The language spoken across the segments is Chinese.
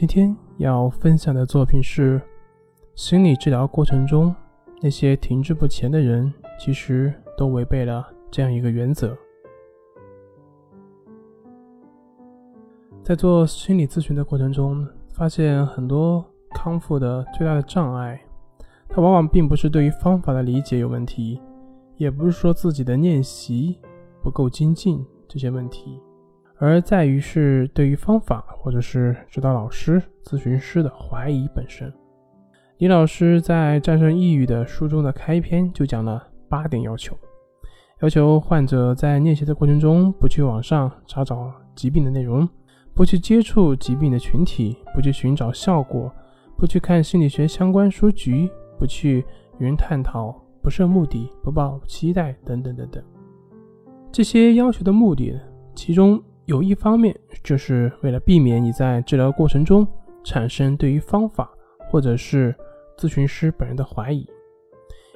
今天要分享的作品是。心理治疗过程中，那些停滞不前的人，其实都违背了这样一个原则。在做心理咨询的过程中，发现很多康复的最大的障碍，它往往并不是对于方法的理解有问题，也不是说自己的练习不够精进这些问题，而在于是对于方法或者是指导老师、咨询师的怀疑本身。李老师在《战胜抑郁》的书中的开篇就讲了八点要求：要求患者在练习的过程中不去网上查找疾病的内容，不去接触疾病的群体，不去寻找效果，不去看心理学相关书籍，不去与人探讨，不设目的，不抱期待，等等等等。这些要求的目的，其中有一方面就是为了避免你在治疗过程中产生对于方法或者是咨询师本人的怀疑，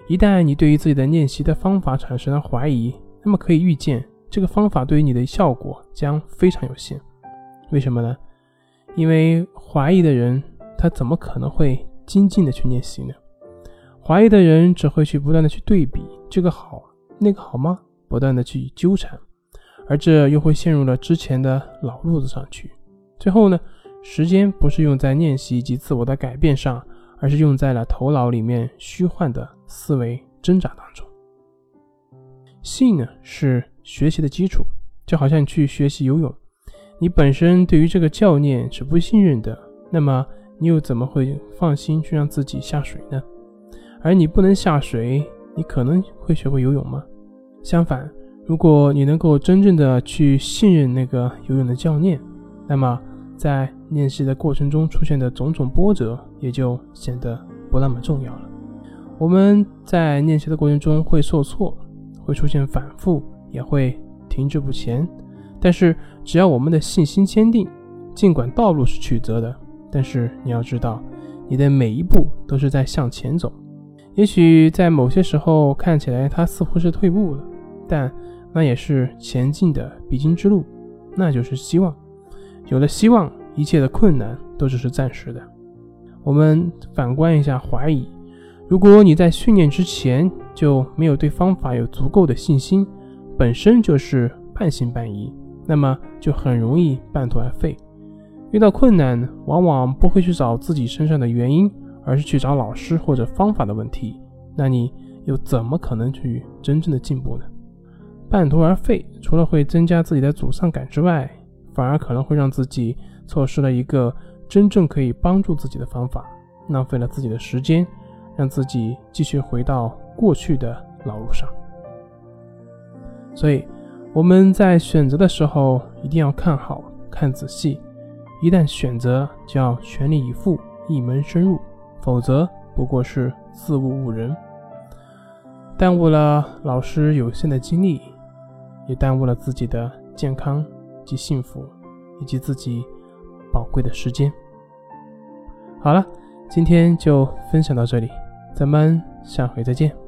一旦你对于自己的练习的方法产生了怀疑，那么可以预见这个方法对于你的效果将非常有限。为什么呢？因为怀疑的人他怎么可能会精进的去练习呢？怀疑的人只会去不断的去对比这个好那个好吗？不断的去纠缠，而这又会陷入了之前的老路子上去。最后呢，时间不是用在练习以及自我的改变上。而是用在了头脑里面虚幻的思维挣扎当中。信呢是学习的基础，就好像你去学习游泳，你本身对于这个教练是不信任的，那么你又怎么会放心去让自己下水呢？而你不能下水，你可能会学会游泳吗？相反，如果你能够真正的去信任那个游泳的教练，那么。在练习的过程中出现的种种波折，也就显得不那么重要了。我们在练习的过程中会受挫，会出现反复，也会停滞不前。但是只要我们的信心坚定，尽管道路是曲折的，但是你要知道，你的每一步都是在向前走。也许在某些时候看起来他似乎是退步了，但那也是前进的必经之路，那就是希望。有了希望，一切的困难都只是暂时的。我们反观一下怀疑，如果你在训练之前就没有对方法有足够的信心，本身就是半信半疑，那么就很容易半途而废。遇到困难，往往不会去找自己身上的原因，而是去找老师或者方法的问题。那你又怎么可能去真正的进步呢？半途而废，除了会增加自己的沮丧感之外，反而可能会让自己错失了一个真正可以帮助自己的方法，浪费了自己的时间，让自己继续回到过去的老路上。所以我们在选择的时候一定要看好、看仔细，一旦选择就要全力以赴、一门深入，否则不过是自误误人，耽误了老师有限的精力，也耽误了自己的健康。及幸福，以及自己宝贵的时间。好了，今天就分享到这里，咱们下回再见。